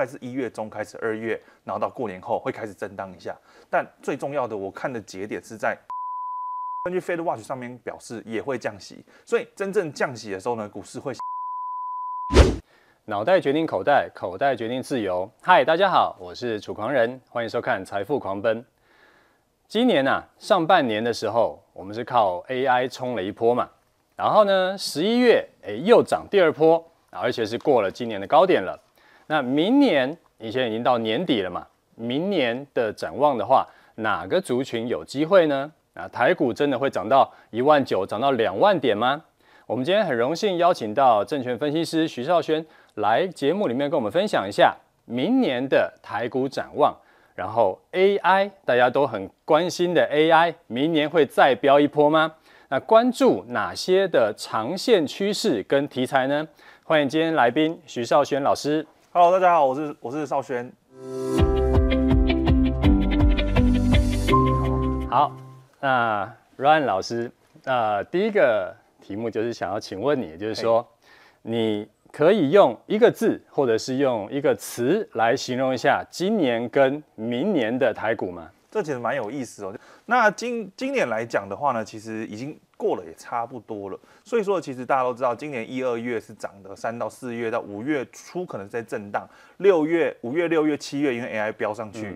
概是一月中开始，二月，然后到过年后会开始震荡一下。但最重要的，我看的节点是在 根据 Fed Watch 上面表示也会降息，所以真正降息的时候呢，股市会。脑袋决定口袋，口袋决定自由。嗨，大家好，我是楚狂人，欢迎收看《财富狂奔》。今年啊，上半年的时候，我们是靠 AI 冲了一波嘛，然后呢，十一月诶又涨第二波。而且是过了今年的高点了。那明年，你现在已经到年底了嘛？明年的展望的话，哪个族群有机会呢？啊，台股真的会涨到一万九，涨到两万点吗？我们今天很荣幸邀请到证券分析师徐少轩来节目里面跟我们分享一下明年的台股展望。然后 AI 大家都很关心的 AI，明年会再飙一波吗？那关注哪些的长线趋势跟题材呢？欢迎今天来宾徐少轩老师。Hello，大家好，我是我是少轩。好，那 Ryan 老师，呃，第一个题目就是想要请问你，就是说，你可以用一个字或者是用一个词来形容一下今年跟明年的台股吗？这其实蛮有意思哦。那今今年来讲的话呢，其实已经。过了也差不多了，所以说其实大家都知道，今年一二月是涨的，三到四月到五月初可能在震荡，六月、五月、六月、七月因为 AI 飙上去，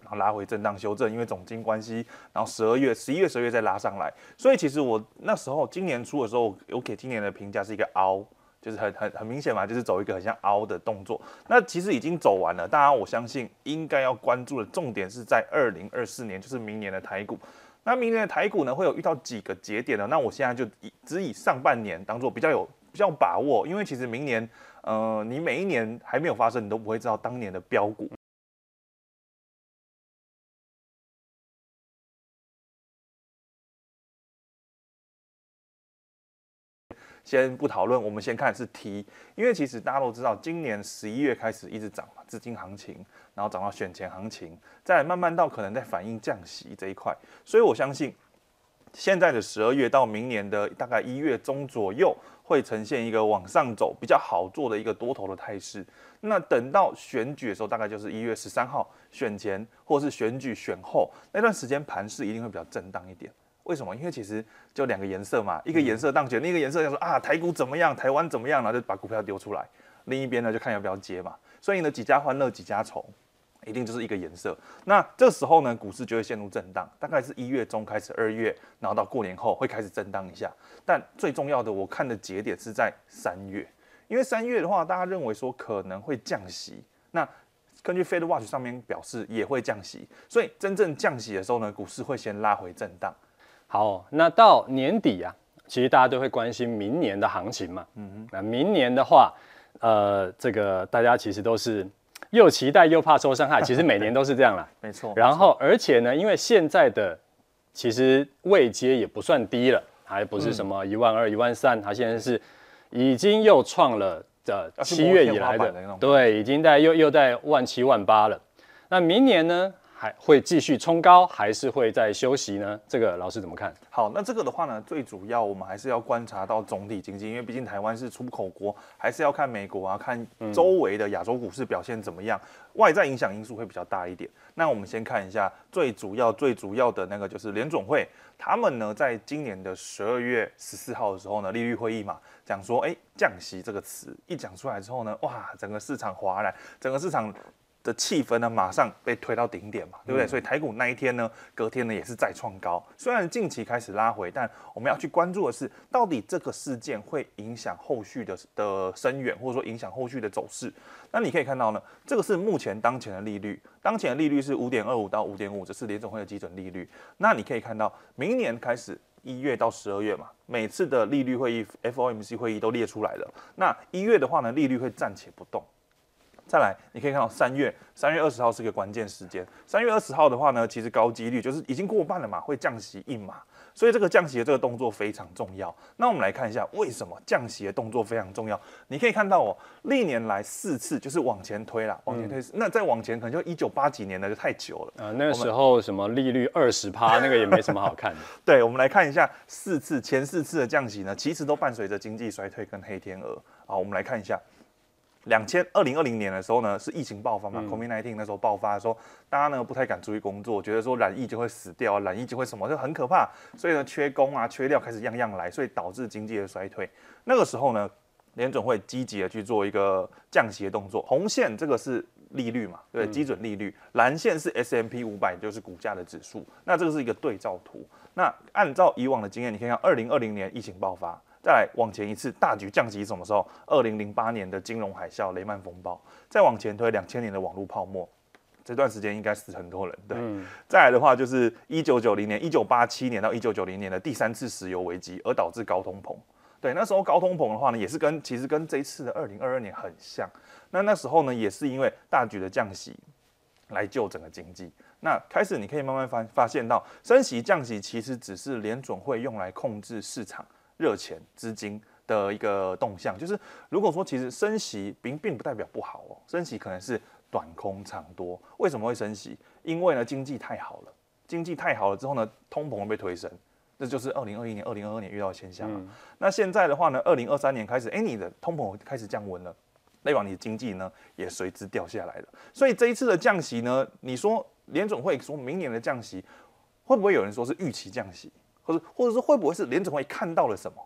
然后拉回震荡修正，因为总经关系，然后十二月、十一月、十二月再拉上来，所以其实我那时候今年初的时候，我给今年的评价是一个凹，就是很很很明显嘛，就是走一个很像凹的动作。那其实已经走完了，当然我相信应该要关注的重点是在二零二四年，就是明年的台股。那明年的台股呢，会有遇到几个节点呢？那我现在就以只以上半年当做比较有比较把握，因为其实明年，呃，你每一年还没有发生，你都不会知道当年的标股。先不讨论，我们先看是 T，因为其实大家都知道，今年十一月开始一直涨嘛，资金行情，然后涨到选前行情，再慢慢到可能在反映降息这一块，所以我相信现在的十二月到明年的大概一月中左右，会呈现一个往上走比较好做的一个多头的态势。那等到选举的时候，大概就是一月十三号选前或是选举选后那段时间，盘势一定会比较震荡一点。为什么？因为其实就两个颜色嘛，一个颜色当选，另一个颜色就说啊，台股怎么样，台湾怎么样，然后就把股票丢出来。另一边呢，就看要不要接嘛。所以呢，几家欢乐几家愁，一定就是一个颜色。那这个时候呢，股市就会陷入震荡，大概是一月中开始，二月，然后到过年后会开始震荡一下。但最重要的，我看的节点是在三月，因为三月的话，大家认为说可能会降息。那根据 Fed Watch 上面表示也会降息，所以真正降息的时候呢，股市会先拉回震荡。好，那到年底啊，其实大家都会关心明年的行情嘛。嗯哼，那明年的话，呃，这个大家其实都是又期待又怕受伤害，其实每年都是这样啦。没错。然后，而且呢，因为现在的其实位阶也不算低了，还不是什么一万二、一万三，它现在是已经又创了的七月以来的，的对，已经在又又在万七万八了。那明年呢？还会继续冲高，还是会在休息呢？这个老师怎么看？好，那这个的话呢，最主要我们还是要观察到总体经济，因为毕竟台湾是出口国，还是要看美国啊，看周围的亚洲股市表现怎么样，嗯、外在影响因素会比较大一点。那我们先看一下最主要、最主要的那个就是联总会，他们呢在今年的十二月十四号的时候呢，利率会议嘛，讲说，哎，降息这个词一讲出来之后呢，哇，整个市场哗然，整个市场。的气氛呢，马上被推到顶点嘛，对不对？嗯、所以台股那一天呢，隔天呢也是再创高。虽然近期开始拉回，但我们要去关注的是，到底这个事件会影响后续的的深远，或者说影响后续的走势。那你可以看到呢，这个是目前当前的利率，当前的利率是五点二五到五点五，这是联总会的基准利率。那你可以看到，明年开始一月到十二月嘛，每次的利率会议 FOMC 会议都列出来了。那一月的话呢，利率会暂且不动。再来，你可以看到三月三月二十号是个关键时间。三月二十号的话呢，其实高几率就是已经过半了嘛，会降息一码，所以这个降息的这个动作非常重要。那我们来看一下为什么降息的动作非常重要。你可以看到哦，历年来四次就是往前推啦，往前推。嗯、那再往前可能就一九八几年的就太久了。呃，那个时候什么利率二十趴，那个也没什么好看的。对，我们来看一下四次前四次的降息呢，其实都伴随着经济衰退跟黑天鹅。好，我们来看一下。两千二零二零年的时候呢，是疫情爆发嘛、嗯、，COVID-19 那时候爆发的时候，大家呢不太敢出去工作，觉得说染疫就会死掉，染疫就会什么，就很可怕，所以呢缺工啊、缺料开始样样来，所以导致经济的衰退。那个时候呢，联准会积极的去做一个降息的动作。红线这个是利率嘛，对，基准利率；蓝线是 S M P 五百，就是股价的指数。那这个是一个对照图。那按照以往的经验，你可以看二零二零年疫情爆发。再来往前一次大举降息什么时候？二零零八年的金融海啸、雷曼风暴。再往前推两千年的网络泡沫，这段时间应该死很多人。对，嗯、再来的话就是一九九零年、一九八七年到一九九零年的第三次石油危机，而导致高通膨。对，那时候高通膨的话呢，也是跟其实跟这一次的二零二二年很像。那那时候呢，也是因为大举的降息来救整个经济。那开始你可以慢慢发发现到，升息降息其实只是联准会用来控制市场。热钱资金的一个动向，就是如果说其实升息并并不代表不好哦，升息可能是短空长多。为什么会升息？因为呢经济太好了，经济太好了之后呢，通膨会被推升，这就是二零二一年、二零二二年遇到的现象。嗯、那现在的话呢，二零二三年开始，哎，你的通膨开始降温了，代表你的经济呢也随之掉下来了。所以这一次的降息呢，你说联总会说明年的降息，会不会有人说是预期降息？或者，或者说会不会是联总会看到了什么？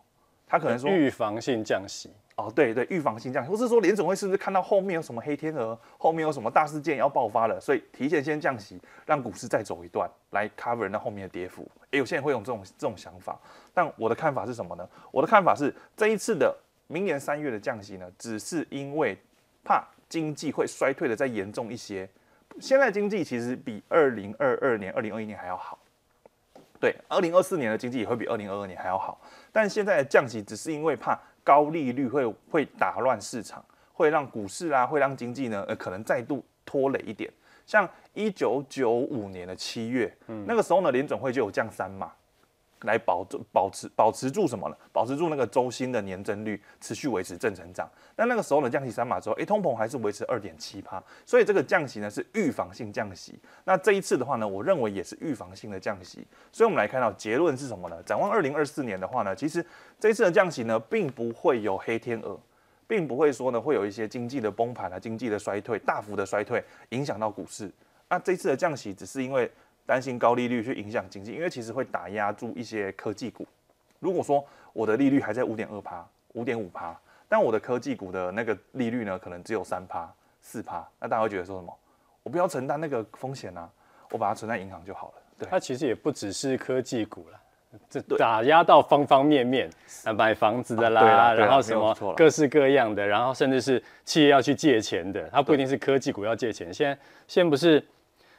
他可能说预防性降息哦，对对，预防性降息，或是说联总会是不是看到后面有什么黑天鹅，后面有什么大事件要爆发了，所以提前先降息，让股市再走一段来 cover 那后面的跌幅。也有些人会有这种这种想法，但我的看法是什么呢？我的看法是这一次的明年三月的降息呢，只是因为怕经济会衰退的再严重一些。现在经济其实比二零二二年、二零二一年还要好。对，二零二四年的经济也会比二零二二年还要好，但现在的降息只是因为怕高利率会会打乱市场，会让股市啊，会让经济呢，呃，可能再度拖累一点。像一九九五年的七月，嗯，那个时候呢，联准会就有降三码。来保保持保持住什么呢？保持住那个周薪的年增率持续维持正成长。那那个时候呢，降息三码之后，诶，通膨还是维持二点七趴。所以这个降息呢是预防性降息。那这一次的话呢，我认为也是预防性的降息。所以我们来看到结论是什么呢？展望二零二四年的话呢，其实这一次的降息呢，并不会有黑天鹅，并不会说呢会有一些经济的崩盘啊、经济的衰退、大幅的衰退影响到股市。那这次的降息只是因为。担心高利率去影响经济，因为其实会打压住一些科技股。如果说我的利率还在五点二趴、五点五趴，但我的科技股的那个利率呢，可能只有三趴、四趴，那大家会觉得说什么？我不要承担那个风险啊，我把它存在银行就好了。对，它其实也不只是科技股了，这打压到方方面面，啊，买房子的啦，啊、然后什么各式各样的，然后甚至是企业要去借钱的，它不一定是科技股要借钱。现在现在不是。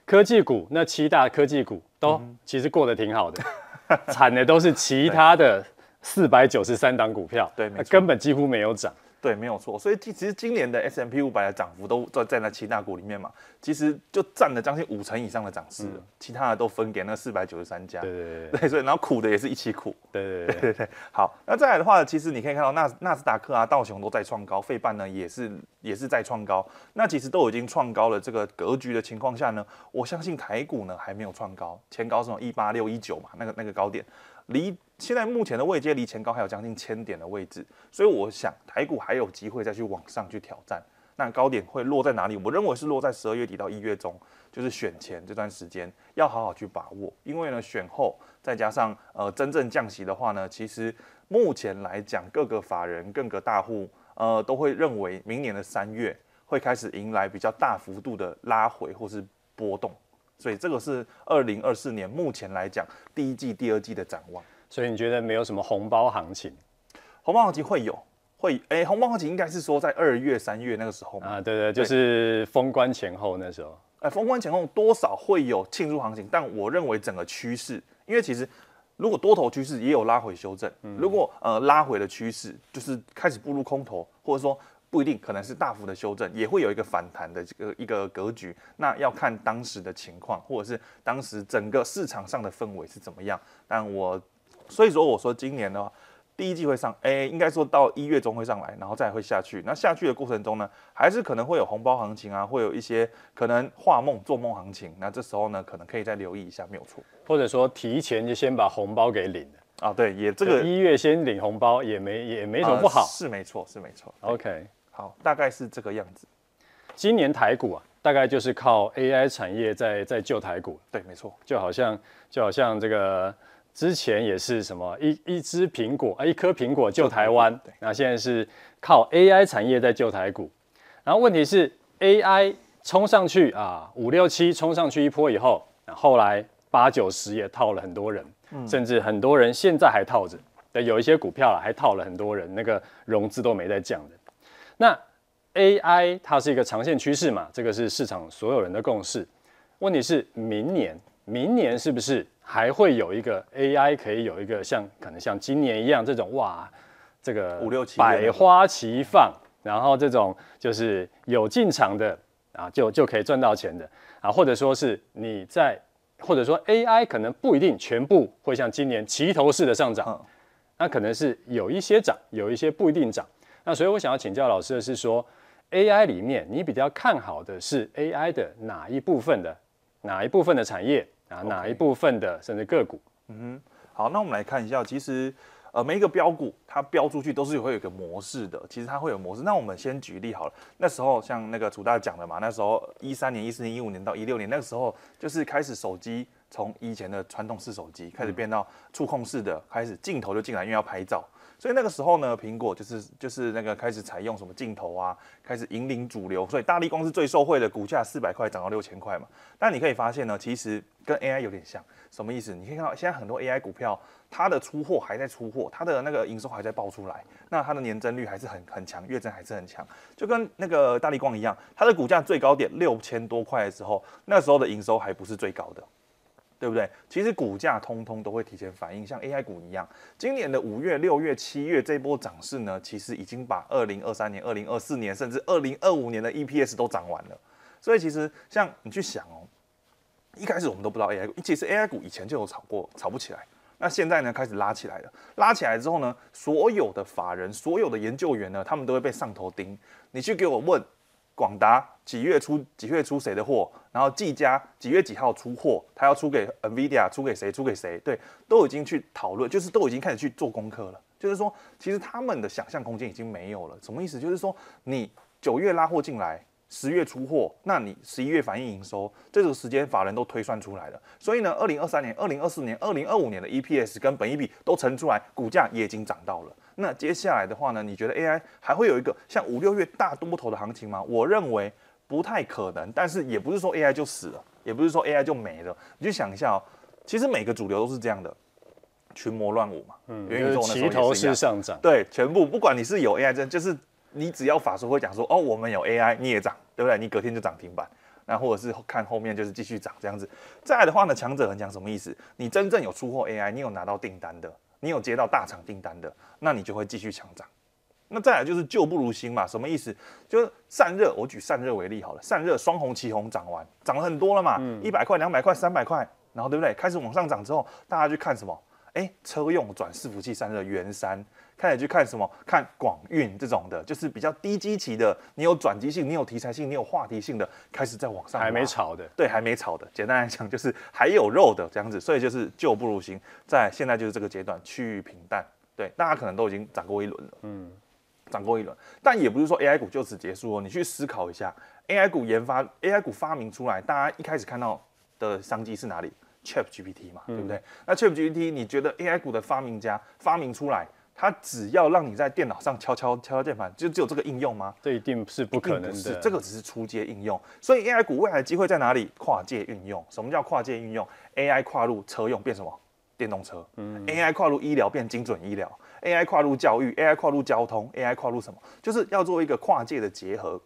科技股那七大科技股都其实过得挺好的，惨、嗯、的都是其他的四百九十三档股票，对，根本几乎没有涨。对，没有错。所以其实今年的 S M P 五百的涨幅都在在那七大股里面嘛，其实就占了将近五成以上的涨势了。嗯、其他的都分给那四百九十三家。对对对，对。所以然后苦的也是一起苦。对对对对 对，对。好，那再来的话，其实你可以看到纳纳斯达克啊、道琼都在创高，费半呢也是也是在创高。那其实都已经创高了这个格局的情况下呢，我相信台股呢还没有创高，前高是一八六一九嘛，那个那个高点。离现在目前的位阶离前高还有将近千点的位置，所以我想台股还有机会再去往上去挑战。那高点会落在哪里？我认为是落在十二月底到一月中，就是选前这段时间要好好去把握。因为呢，选后再加上呃真正降息的话呢，其实目前来讲各个法人、各个大户呃都会认为明年的三月会开始迎来比较大幅度的拉回或是波动。所以这个是二零二四年目前来讲第一季、第二季的展望。所以你觉得没有什么红包行情？红包行情会有，会哎，红包行情应该是说在二月、三月那个时候啊，对对，就是封关前后那时候。哎，封关前后多少会有庆祝行情，但我认为整个趋势，因为其实如果多头趋势也有拉回修正，如果呃拉回的趋势就是开始步入空头，或者说。不一定，可能是大幅的修正，也会有一个反弹的这个一个格局。那要看当时的情况，或者是当时整个市场上的氛围是怎么样。但我所以说，我说今年的话，第一季会上，哎，应该说到一月中会上来，然后再会下去。那下去的过程中呢，还是可能会有红包行情啊，会有一些可能画梦做梦行情。那这时候呢，可能可以再留意一下，没有错。或者说提前就先把红包给领了啊，对，也这个一月先领红包也没也没什么不好，呃、是没错，是没错。OK。好，大概是这个样子。今年台股啊，大概就是靠 AI 产业在在救台股。对，没错，就好像就好像这个之前也是什么一一只苹果啊，一颗苹果救台湾。那现在是靠 AI 产业在救台股。然后问题是 AI 冲上去啊，五六七冲上去一波以后，后来八九十也套了很多人，嗯、甚至很多人现在还套着。有一些股票啊还套了很多人，那个融资都没在降的。那 AI 它是一个长线趋势嘛，这个是市场所有人的共识。问题是明年，明年是不是还会有一个 AI 可以有一个像可能像今年一样这种哇，这个五六七百花齐放，然后这种就是有进场的啊，就就可以赚到钱的啊，或者说是你在，或者说 AI 可能不一定全部会像今年齐头式的上涨。嗯那可能是有一些涨，有一些不一定涨。那所以我想要请教老师的是说，AI 里面你比较看好的是 AI 的哪一部分的哪一部分的产业啊？哪一部分的甚至个股？嗯哼，好，那我们来看一下，其实呃每一个标股它标出去都是会有一个模式的，其实它会有模式。那我们先举例好了，那时候像那个楚大讲的嘛，那时候一三年、一四年、一五年到一六年那个时候，就是开始手机。从以前的传统式手机开始变到触控式的，开始镜头就进来，因为要拍照，所以那个时候呢，苹果就是就是那个开始采用什么镜头啊，开始引领主流，所以大力光是最受惠的，股价四百块涨到六千块嘛。但你可以发现呢，其实跟 AI 有点像，什么意思？你可以看到现在很多 AI 股票，它的出货还在出货，它的那个营收还在爆出来，那它的年增率还是很很强，月增还是很强，就跟那个大力光一样，它的股价最高点六千多块的时候，那时候的营收还不是最高的。对不对？其实股价通通都会提前反应，像 AI 股一样。今年的五月、六月、七月这波涨势呢，其实已经把二零二三年、二零二四年甚至二零二五年的 EPS 都涨完了。所以其实像你去想哦，一开始我们都不知道 AI 股，其实 AI 股以前就有炒过，炒不起来。那现在呢，开始拉起来了。拉起来之后呢，所有的法人、所有的研究员呢，他们都会被上头盯。你去给我问。广达几月出几月出谁的货？然后技嘉几月几号出货？他要出给 NVIDIA，出给谁？出给谁？对，都已经去讨论，就是都已经开始去做功课了。就是说，其实他们的想象空间已经没有了。什么意思？就是说，你九月拉货进来，十月出货，那你十一月反映营收，这个时间法人都推算出来了。所以呢，二零二三年、二零二四年、二零二五年的 EPS 跟本益比都乘出来，股价也已经涨到了。那接下来的话呢？你觉得 AI 还会有一个像五六月大多头的行情吗？我认为不太可能。但是也不是说 AI 就死了，也不是说 AI 就没了。你就想一下哦，其实每个主流都是这样的，群魔乱舞嘛。嗯，元宇宙齐头式上涨。对，全部不管你是有 AI 真，就是你只要法说会讲说哦，我们有 AI，你也涨，对不对？你隔天就涨停板。那或者是看后面就是继续涨这样子。再来的话呢，强者恒强什么意思？你真正有出货 AI，你有拿到订单的。你有接到大厂订单的，那你就会继续强涨。那再来就是旧不如新嘛，什么意思？就是散热，我举散热为例好了，散热双红旗红涨完，涨了很多了嘛，一百块、两百块、三百块，然后对不对？开始往上涨之后，大家去看什么？哎，车用转伺服器散热，元山。开始去看什么？看广运这种的，就是比较低基期的。你有转机性，你有题材性，你有话题性的，开始在网上。还没炒的，对，还没炒的。简单来讲，就是还有肉的这样子。所以就是旧不如新，在现在就是这个阶段趋于平淡。对，大家可能都已经涨过一轮了，嗯，涨过一轮。但也不是说 AI 股就此结束哦。你去思考一下，AI 股研发，AI 股发明出来，大家一开始看到的商机是哪里？ChatGPT 嘛，嗯、对不对？那 ChatGPT，你觉得 AI 股的发明家发明出来？它只要让你在电脑上敲敲敲敲键盘，就只有这个应用吗？这一定是不可能的。是，这个只是初阶应用。所以 AI 股未来的机会在哪里？跨界运用。什么叫跨界运用？AI 跨入车用变什么？电动车。嗯。AI 跨入医疗变精准医疗。AI 跨入教育。AI 跨入交通。AI 跨入什么？就是要做一个跨界的结合。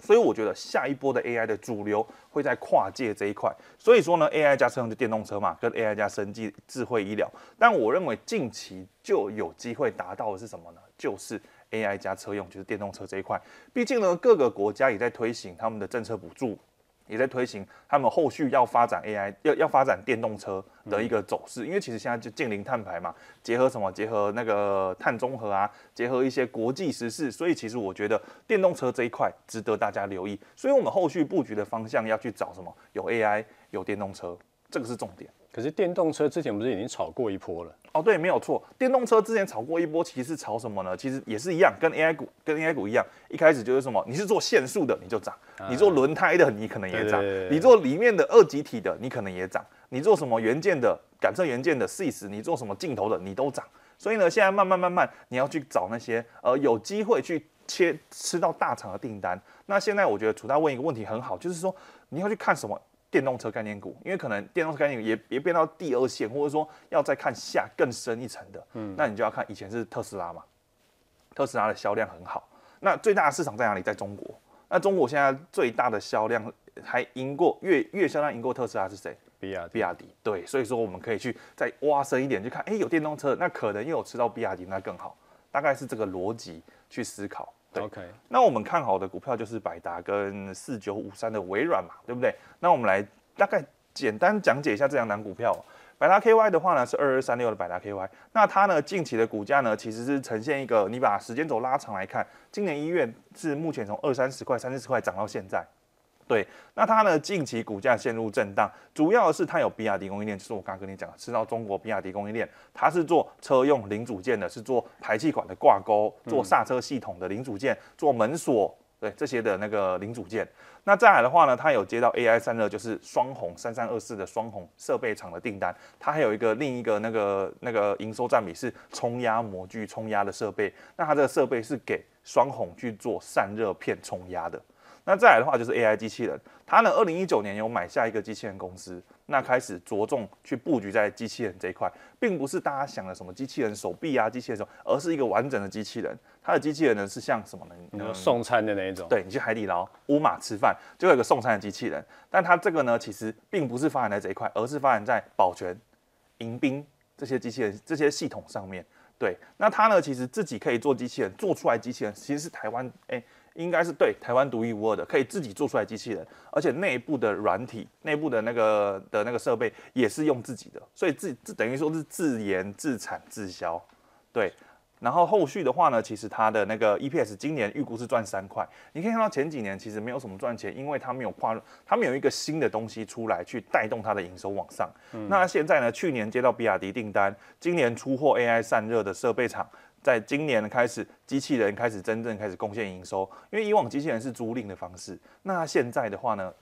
所以我觉得下一波的 AI 的主流会在跨界这一块。所以说呢，AI 加车用就电动车嘛，跟 AI 加生技智慧医疗。但我认为近期就有机会达到的是什么呢？就是 AI 加车用，就是电动车这一块。毕竟呢，各个国家也在推行他们的政策补助。也在推行他们后续要发展 AI，要要发展电动车的一个走势，因为其实现在就近零碳排嘛，结合什么？结合那个碳中和啊，结合一些国际时事，所以其实我觉得电动车这一块值得大家留意。所以我们后续布局的方向要去找什么？有 AI，有电动车，这个是重点。可是电动车之前不是已经炒过一波了？哦，对，没有错。电动车之前炒过一波，其实是炒什么呢？其实也是一样，跟 AI 股跟 AI 股一样，一开始就是什么，你是做限速的你就涨，啊、你做轮胎的你可能也涨，你做里面的二极体的你可能也涨，你做什么元件的感测元件的 CIS，你做什么镜头的你都涨。所以呢，现在慢慢慢慢你要去找那些呃有机会去切吃到大厂的订单。那现在我觉得楚大问一个问题很好，就是说你要去看什么？电动车概念股，因为可能电动车概念股也也变到第二线，或者说要再看下更深一层的，嗯，那你就要看以前是特斯拉嘛，特斯拉的销量很好，那最大的市场在哪里？在中国。那中国现在最大的销量还赢过月月销量赢过特斯拉是谁？比亚迪。比亚迪。对，所以说我们可以去再挖深一点，去看，哎、欸，有电动车，那可能又有吃到比亚迪，那更好，大概是这个逻辑去思考。对 OK，那我们看好的股票就是百达跟四九五三的微软嘛，对不对？那我们来大概简单讲解一下这两档股票。百达 KY 的话呢是二二三六的百达 KY，那它呢近期的股价呢其实是呈现一个，你把时间轴拉长来看，今年一月是目前从二三十块、三四十块涨到现在。对，那它呢近期股价陷入震荡，主要是它有比亚迪供应链，就是我刚刚跟你讲的，吃到中国比亚迪供应链，它是做车用零组件的，是做排气管的挂钩，做刹车系统的零组件，做门锁，对这些的那个零组件。那再来的话呢，它有接到 AI 散热，就是双红三三二四的双红设备厂的订单，它还有一个另一个那个那个营收占比是冲压模具冲压的设备，那它这个设备是给双红去做散热片冲压的。那再来的话就是 AI 机器人，它呢，二零一九年有买下一个机器人公司，那开始着重去布局在机器人这一块，并不是大家想的什么机器人手臂啊、机器人手，而是一个完整的机器人。它的机器人呢是像什么呢？嗯、送餐的那一种。对，你去海底捞、乌马吃饭，就有一个送餐的机器人。但它这个呢，其实并不是发展在这一块，而是发展在保全、迎宾这些机器人这些系统上面。对，那它呢，其实自己可以做机器人，做出来机器人其实是台湾哎。欸应该是对台湾独一无二的，可以自己做出来机器人，而且内部的软体、内部的那个的那个设备也是用自己的，所以自自等于说是自研自产自销，对。然后后续的话呢，其实它的那个 EPS 今年预估是赚三块。你可以看到前几年其实没有什么赚钱，因为它没有跨入，它没有一个新的东西出来去带动它的营收往上。嗯、那现在呢，去年接到比亚迪订单，今年出货 AI 散热的设备厂。在今年开始，机器人开始真正开始贡献营收，因为以往机器人是租赁的方式，那现在的话呢，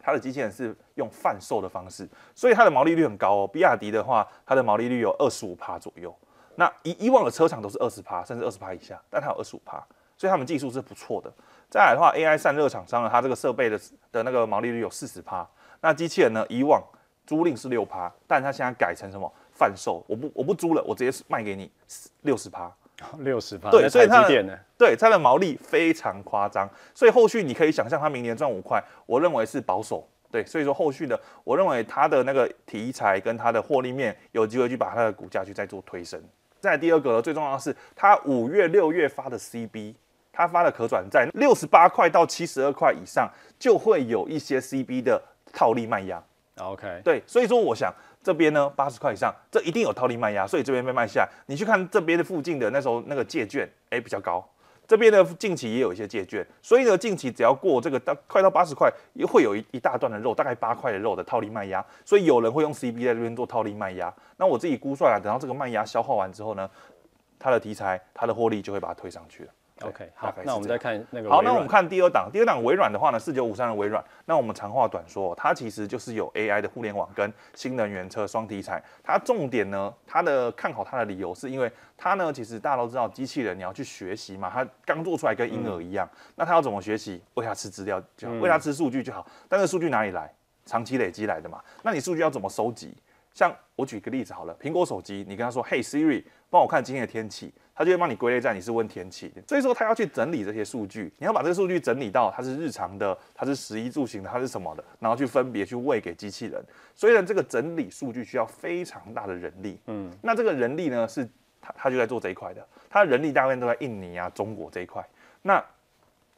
它的机器人是用贩售的方式，所以它的毛利率很高哦。比亚迪的话，它的毛利率有二十五趴左右。那以以往的车厂都是二十趴，甚至二十趴以下，但它有二十五趴，所以他们技术是不错的。再来的话，AI 散热厂商呢，它这个设备的的那个毛利率有四十趴。那机器人呢，以往租赁是六趴，但它现在改成什么？贩售，我不我不租了，我直接卖给你六十趴，六十趴。对，所以它的对它的毛利非常夸张，所以后续你可以想象它明年赚五块，我认为是保守。对，所以说后续的，我认为它的那个题材跟它的获利面有机会去把它的股价去再做推升。再第二个呢最重要的是，它五月六月发的 CB，它发的可转债六十八块到七十二块以上，就会有一些 CB 的套利卖压。OK，对，所以说我想。这边呢，八十块以上，这一定有套利卖压，所以这边被卖下。你去看这边的附近的那时候那个借券，哎，比较高。这边的近期也有一些借券，所以呢，近期只要过这个到快到八十块，也会有一一大段的肉，大概八块的肉的套利卖压。所以有人会用 CB 在这边做套利卖压。那我自己估算啊，等到这个卖压消化完之后呢，它的题材、它的获利就会把它推上去了。OK，好，那我们再看那个。好，那我们看第二档，第二档微软的话呢，四九五三的微软。那我们长话短说，它其实就是有 AI 的互联网跟新能源车双题材。它重点呢，它的看好它的理由是因为它呢，其实大家都知道，机器人你要去学习嘛，它刚做出来跟婴儿一样，嗯、那它要怎么学习？喂它吃资料就好，喂它吃数据就好。但是数据哪里来？长期累积来的嘛。那你数据要怎么收集？像我举个例子好了，苹果手机，你跟他说，嘿 Siri，帮我看今天的天气。他就会帮你归类在你是问天气，所以说他要去整理这些数据，你要把这个数据整理到它是日常的，它是食衣住行的，它是什么的，然后去分别去喂给机器人。所以呢，这个整理数据需要非常大的人力，嗯，那这个人力呢是他他就在做这一块的，他人力大部分都在印尼啊、中国这一块。那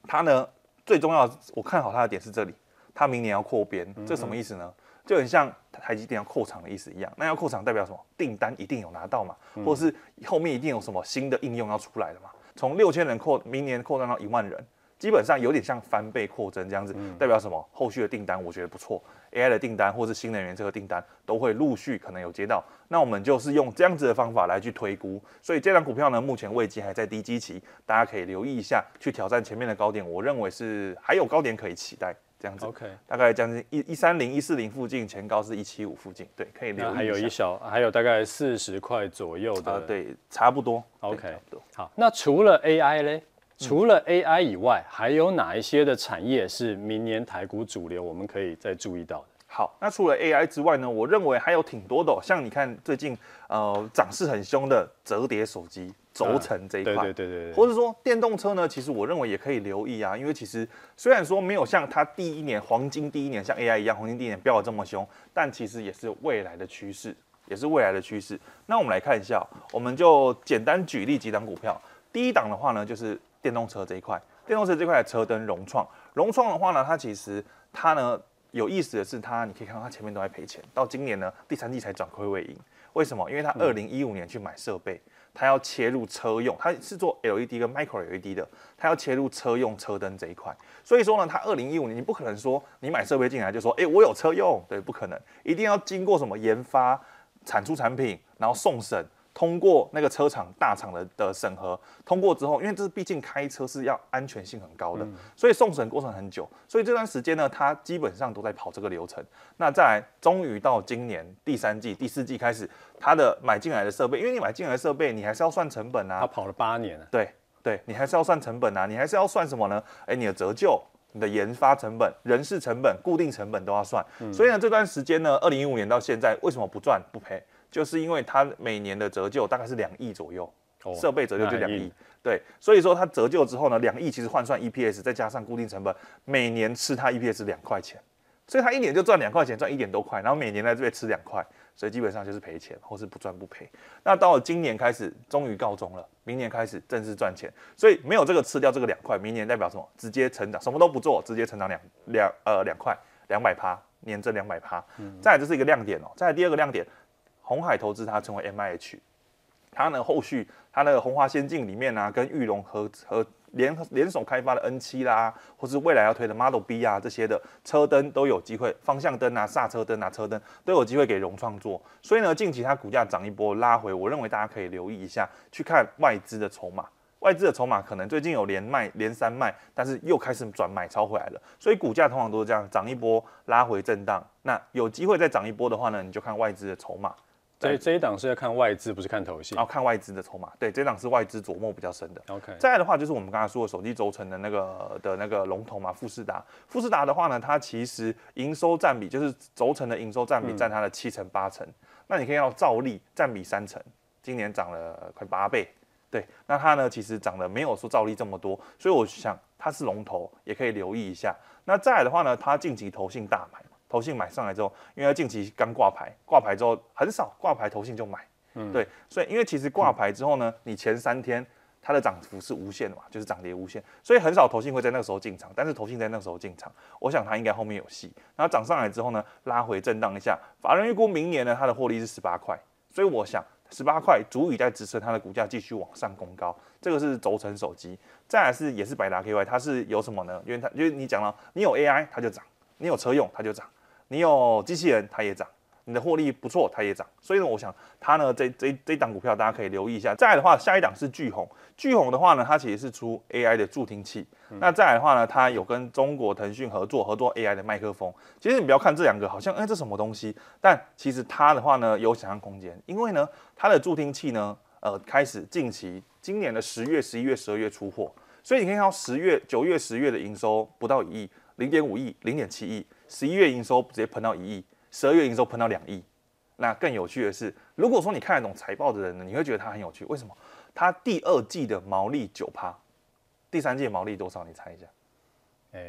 他呢最重要，我看好他的点是这里，他明年要扩编，这什么意思呢？就很像台积电要扩厂的意思一样，那要扩厂代表什么？订单一定有拿到嘛，或者是后面一定有什么新的应用要出来的嘛？从六千人扩，明年扩张到一万人，基本上有点像翻倍扩增这样子，代表什么？后续的订单我觉得不错，AI 的订单或是新能源这个订单都会陆续可能有接到。那我们就是用这样子的方法来去推估，所以这档股票呢，目前位阶还在低基期，大家可以留意一下，去挑战前面的高点。我认为是还有高点可以期待，这样子。OK，大概将近一一三零一四零附近，前高是一七五附近，对，可以留意一下。还有一小，还有大概四十块左右的，呃，对，差不多。OK，差不多。好，那除了 AI 嘞？除了 AI 以外，还有哪一些的产业是明年台股主流？我们可以再注意到的。好，那除了 AI 之外呢？我认为还有挺多的、哦，像你看最近呃涨势很凶的折叠手机轴承这一块，对对对对，或者说电动车呢，其实我认为也可以留意啊，因为其实虽然说没有像它第一年黄金第一年像 AI 一样黄金第一年飙得这么凶，但其实也是未来的趋势，也是未来的趋势。那我们来看一下，我们就简单举例几档股票。第一档的话呢，就是。电动车这一块，电动车这块的车灯融创，融创的话呢，它其实它呢有意思的是，它你可以看到它前面都在赔钱，到今年呢第三季才转亏为盈。为什么？因为它二零一五年去买设备，它要切入车用，它是做 LED 跟 Micro LED 的，它要切入车用车灯这一块。所以说呢，它二零一五年你不可能说你买设备进来就说，哎，我有车用，对，不可能，一定要经过什么研发、产出产品，然后送审。通过那个车厂大厂的的审核，通过之后，因为这是毕竟开车是要安全性很高的，所以送审过程很久，所以这段时间呢，他基本上都在跑这个流程。那再来，终于到今年第三季、第四季开始，它的买进来的设备，因为你买进来的设备，你还是要算成本啊。它跑了八年了。对对，你还是要算成本啊，你还是要算什么呢？哎，你的折旧、你的研发成本、人事成本、固定成本都要算。所以呢，这段时间呢，二零一五年到现在，为什么不赚不赔？就是因为它每年的折旧大概是两亿左右，设备折旧就两亿，对，所以说它折旧之后呢，两亿其实换算 EPS 再加上固定成本，每年吃它 EPS 两块钱，所以它一年就赚两块钱，赚一点多块，然后每年在这边吃两块，所以基本上就是赔钱或是不赚不赔。那到了今年开始，终于告终了，明年开始正式赚钱，所以没有这个吃掉这个两块，明年代表什么？直接成长，什么都不做，直接成长两两呃两块两百趴，年增两百趴。再来这是一个亮点哦，再来第二个亮点。红海投资它成为 MIH，它呢后续它那个鸿华先进里面呢、跟裕隆合合联联手开发的 N7 啦，或是未来要推的 Model B 啊这些的车灯都有机会，方向灯啊、刹车灯啊、车灯都有机会给融创做。所以呢，近期它股价涨一波拉回，我认为大家可以留意一下，去看外资的筹码。外资的筹码可能最近有连卖连三卖，但是又开始转买超回来了。所以股价通常都是这样，涨一波拉回震荡。那有机会再涨一波的话呢，你就看外资的筹码。所以这一档是要看外资，不是看投信。然后看外资的筹码，对，这一档是外资琢磨比较深的。OK。再来的话，就是我们刚才说的手机轴承的那个的那个龙头嘛，富士达。富士达的话呢，它其实营收占比就是轴承的营收占比占它的七成八成。那你可以看到兆利占比三成，今年涨了快八倍。对，那它呢其实涨得没有说兆利这么多，所以我想它是龙头，也可以留意一下。那再来的话呢，它近期投信大买。投信买上来之后，因为它近期刚挂牌，挂牌之后很少挂牌，投信就买，嗯，对，所以因为其实挂牌之后呢，你前三天它的涨幅是无限的嘛，就是涨跌无限，所以很少投信会在那个时候进场，但是投信在那个时候进场，我想它应该后面有戏。然后涨上来之后呢，拉回震荡一下，法人预估明年呢它的获利是十八块，所以我想十八块足以在支撑它的股价继续往上攻高。这个是轴承手机，再来是也是百达 KY，它是有什么呢？因为它就是你讲了，你有 AI 它就涨，你有车用它就涨。你有机器人，它也涨；你的获利不错，它也涨。所以呢，我想它呢，这这这档股票大家可以留意一下。再来的话，下一档是巨鋐。巨鋐的话呢，它其实是出 AI 的助听器。嗯、那再来的话呢，它有跟中国腾讯合作，合作 AI 的麦克风。其实你不要看这两个，好像哎，这什么东西？但其实它的话呢，有想象空间。因为呢，它的助听器呢，呃，开始近期今年的十月、十一月、十二月出货，所以你可以看到十月、九月、十月的营收不到一亿，零点五亿、零点七亿。十一月营收直接喷到一亿，十二月营收喷到两亿。那更有趣的是，如果说你看得懂财报的人呢，你会觉得它很有趣。为什么？它第二季的毛利九趴，第三季的毛利多少？你猜一下？呃，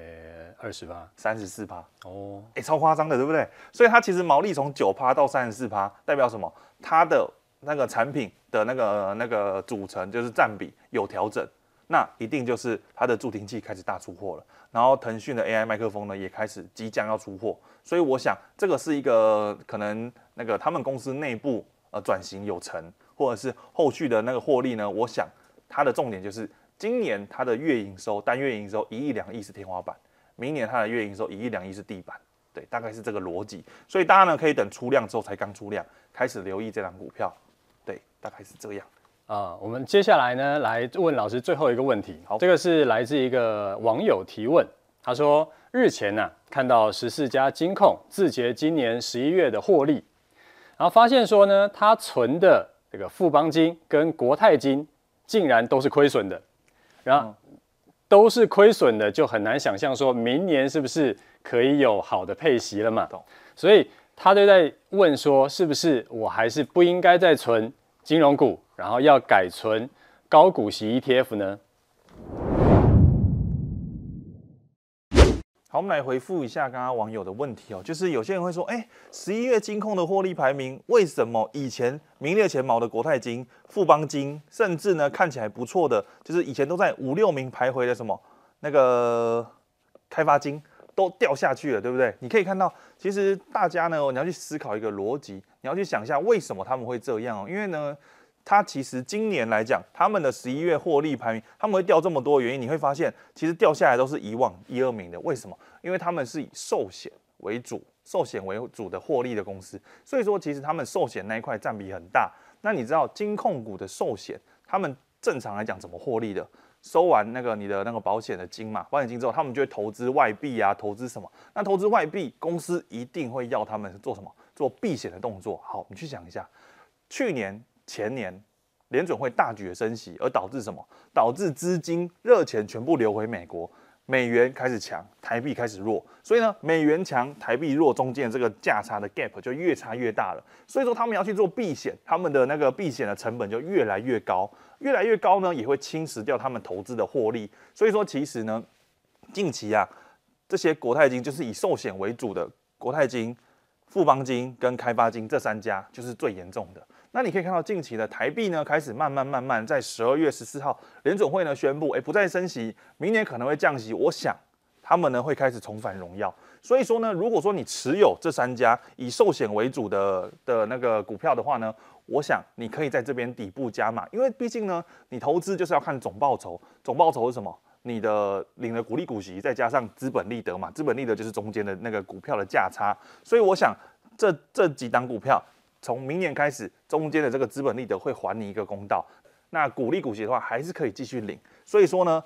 二十趴，三十四趴。哦，哎，超夸张的，对不对？所以它其实毛利从九趴到三十四趴，代表什么？它的那个产品的那个那个组成就是占比有调整。那一定就是它的助听器开始大出货了，然后腾讯的 AI 麦克风呢也开始即将要出货，所以我想这个是一个可能那个他们公司内部呃转型有成，或者是后续的那个获利呢，我想它的重点就是今年它的月营收单月营收一亿两亿是天花板，明年它的月营收一亿两亿是地板，对，大概是这个逻辑。所以大家呢可以等出量之后才刚出量，开始留意这档股票，对，大概是这样。啊，我们接下来呢来问老师最后一个问题。好，这个是来自一个网友提问，他说日前呢、啊、看到十四家金控字节今年十一月的获利，然后发现说呢他存的这个富邦金跟国泰金竟然都是亏损的，然后都是亏损的，就很难想象说明年是不是可以有好的配息了嘛？所以他就在问说，是不是我还是不应该再存金融股？然后要改存高股息 ETF 呢？好，我们来回复一下刚刚网友的问题哦，就是有些人会说，哎，十一月金控的获利排名，为什么以前名列前茅的国泰金、富邦金，甚至呢看起来不错的，就是以前都在五六名徘徊的什么那个开发金，都掉下去了，对不对？你可以看到，其实大家呢，你要去思考一个逻辑，你要去想一下为什么他们会这样，因为呢。它其实今年来讲，他们的十一月获利排名，他们会掉这么多的原因，你会发现，其实掉下来都是以往一二名的。为什么？因为他们是以寿险为主，寿险为主的获利的公司，所以说其实他们寿险那一块占比很大。那你知道金控股的寿险，他们正常来讲怎么获利的？收完那个你的那个保险的金嘛，保险金之后，他们就会投资外币啊，投资什么？那投资外币，公司一定会要他们做什么？做避险的动作。好，你去想一下，去年。前年联准会大举的升息，而导致什么？导致资金热钱全部流回美国，美元开始强，台币开始弱。所以呢，美元强，台币弱，中间这个价差的 gap 就越差越大了。所以说他们要去做避险，他们的那个避险的成本就越来越高，越来越高呢，也会侵蚀掉他们投资的获利。所以说，其实呢，近期啊，这些国泰金就是以寿险为主的国泰金、富邦金跟开发金这三家，就是最严重的。那你可以看到近期的台币呢，开始慢慢慢慢在十二月十四号，联准会呢宣布，哎，不再升息，明年可能会降息。我想他们呢会开始重返荣耀。所以说呢，如果说你持有这三家以寿险为主的的那个股票的话呢，我想你可以在这边底部加码，因为毕竟呢，你投资就是要看总报酬，总报酬是什么？你的领的股利股息再加上资本利得嘛，资本利得就是中间的那个股票的价差。所以我想这这几档股票。从明年开始，中间的这个资本利得会还你一个公道。那股利股息的话，还是可以继续领。所以说呢，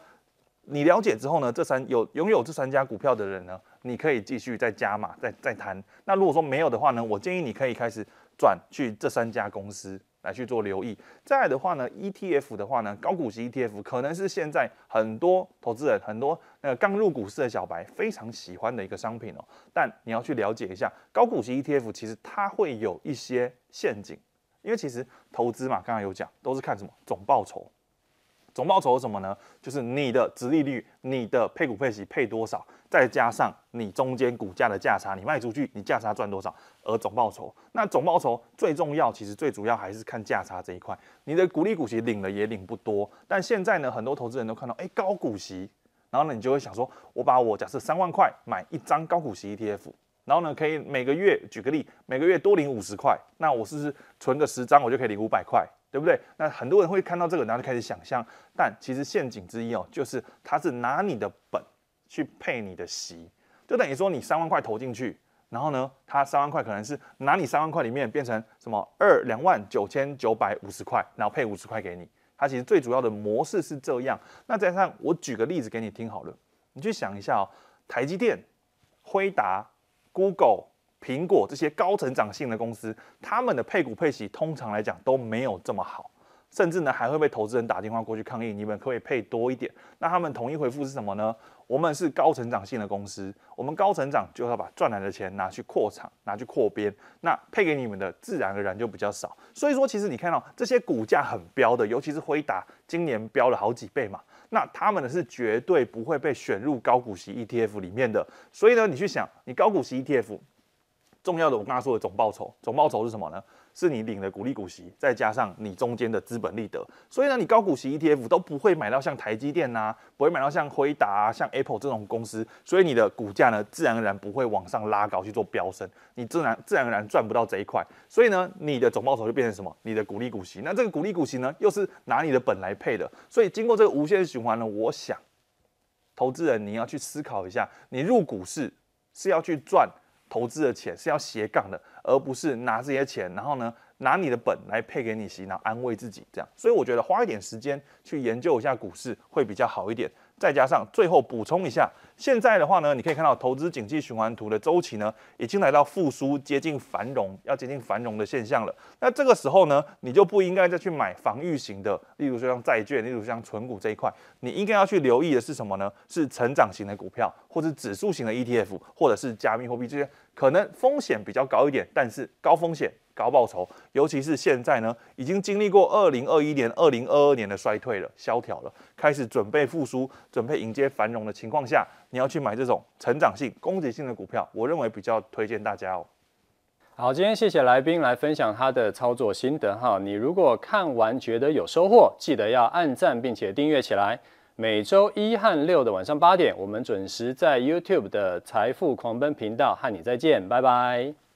你了解之后呢，这三有拥有这三家股票的人呢，你可以继续再加码，再再谈。那如果说没有的话呢，我建议你可以开始转去这三家公司。来去做留意，再来的话呢，ETF 的话呢，高股息 ETF 可能是现在很多投资人、很多那个刚入股市的小白非常喜欢的一个商品哦。但你要去了解一下，高股息 ETF 其实它会有一些陷阱，因为其实投资嘛，刚刚有讲，都是看什么总报酬。总报酬是什么呢？就是你的殖利率、你的配股配息配多少，再加上你中间股价的价差，你卖出去你价差赚多少，而总报酬。那总报酬最重要，其实最主要还是看价差这一块。你的股利股息领了也领不多，但现在呢，很多投资人都看到，哎，高股息，然后呢，你就会想说，我把我假设三万块买一张高股息 ETF，然后呢，可以每个月举个例，每个月多领五十块，那我是不是存个十张，我就可以领五百块？对不对？那很多人会看到这个，然后就开始想象。但其实陷阱之一哦，就是他是拿你的本去配你的息，就等于说你三万块投进去，然后呢，他三万块可能是拿你三万块里面变成什么二两万九千九百五十块，然后配五十块给你。他其实最主要的模式是这样。那再加上我举个例子给你听好了，你去想一下哦，台积电、辉达、Google。苹果这些高成长性的公司，他们的配股配息通常来讲都没有这么好，甚至呢还会被投资人打电话过去抗议，你们可可以配多一点？那他们统一回复是什么呢？我们是高成长性的公司，我们高成长就要把赚来的钱拿去扩厂，拿去扩编，那配给你们的自然而然就比较少。所以说，其实你看到这些股价很飙的，尤其是辉达，今年飙了好几倍嘛，那他们呢是绝对不会被选入高股息 ETF 里面的。所以呢，你去想，你高股息 ETF。重要的，我刚刚说的总报酬，总报酬是什么呢？是你领的股利股息，再加上你中间的资本利得。所以呢，你高股息 ETF 都不会买到像台积电呐、啊，不会买到像辉达啊、像 Apple 这种公司，所以你的股价呢，自然而然不会往上拉高去做飙升，你自然自然而然赚不到这一块。所以呢，你的总报酬就变成什么？你的股利股息。那这个股利股息呢，又是拿你的本来配的。所以经过这个无限循环呢，我想，投资人你要去思考一下，你入股市是要去赚投资的钱，是要斜杠的，而不是拿这些钱，然后呢，拿你的本来配给你洗脑安慰自己这样。所以我觉得花一点时间去研究一下股市会比较好一点。再加上最后补充一下，现在的话呢，你可以看到投资景气循环图的周期呢，已经来到复苏、接近繁荣、要接近繁荣的现象了。那这个时候呢，你就不应该再去买防御型的，例如说像债券，例如像存股这一块，你应该要去留意的是什么呢？是成长型的股票，或者指数型的 ETF，或者是加密货币这些，可能风险比较高一点，但是高风险。高报酬，尤其是现在呢，已经经历过二零二一年、二零二二年的衰退了、萧条了，开始准备复苏、准备迎接繁荣的情况下，你要去买这种成长性、攻击性的股票，我认为比较推荐大家哦。好，今天谢谢来宾来分享他的操作心得哈。你如果看完觉得有收获，记得要按赞并且订阅起来。每周一和六的晚上八点，我们准时在 YouTube 的财富狂奔频道和你再见，拜拜。